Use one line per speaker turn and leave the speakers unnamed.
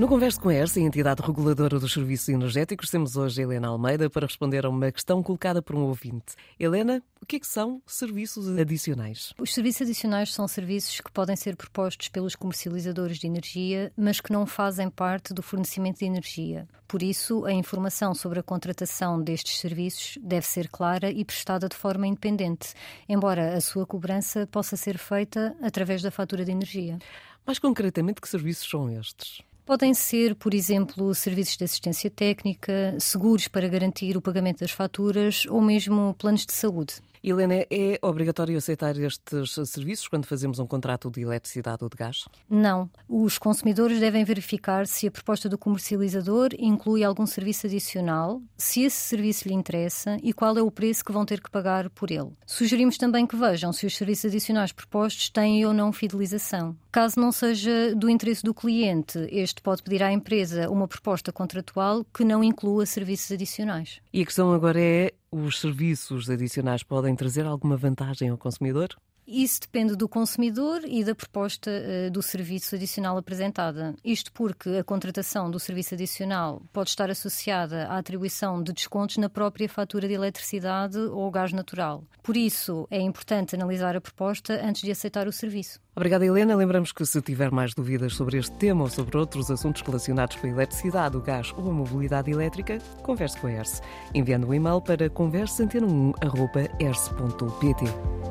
No Converso com a ERSA, a entidade reguladora dos serviços energéticos, temos hoje a Helena Almeida para responder a uma questão colocada por um ouvinte. Helena, o que, é que são serviços adicionais?
Os serviços adicionais são serviços que podem ser propostos pelos comercializadores de energia, mas que não fazem parte do fornecimento de energia. Por isso, a informação sobre a contratação destes serviços deve ser clara e prestada de forma independente, embora a sua cobrança possa ser feita através da fatura de energia.
Mais concretamente, que serviços são estes?
Podem ser, por exemplo, serviços de assistência técnica, seguros para garantir o pagamento das faturas ou mesmo planos de saúde.
Helena, é obrigatório aceitar estes serviços quando fazemos um contrato de eletricidade ou de gás?
Não. Os consumidores devem verificar se a proposta do comercializador inclui algum serviço adicional, se esse serviço lhe interessa e qual é o preço que vão ter que pagar por ele. Sugerimos também que vejam se os serviços adicionais propostos têm ou não fidelização. Caso não seja do interesse do cliente, este pode pedir à empresa uma proposta contratual que não inclua serviços adicionais.
E a questão agora é: os serviços adicionais podem trazer alguma vantagem ao consumidor?
Isso depende do consumidor e da proposta uh, do serviço adicional apresentada. Isto porque a contratação do serviço adicional pode estar associada à atribuição de descontos na própria fatura de eletricidade ou gás natural. Por isso, é importante analisar a proposta antes de aceitar o serviço.
Obrigada, Helena. Lembramos que se tiver mais dúvidas sobre este tema ou sobre outros assuntos relacionados com a eletricidade, o gás ou a mobilidade elétrica, converse com a ERSE, enviando um e-mail para conversantenum.ers.pt.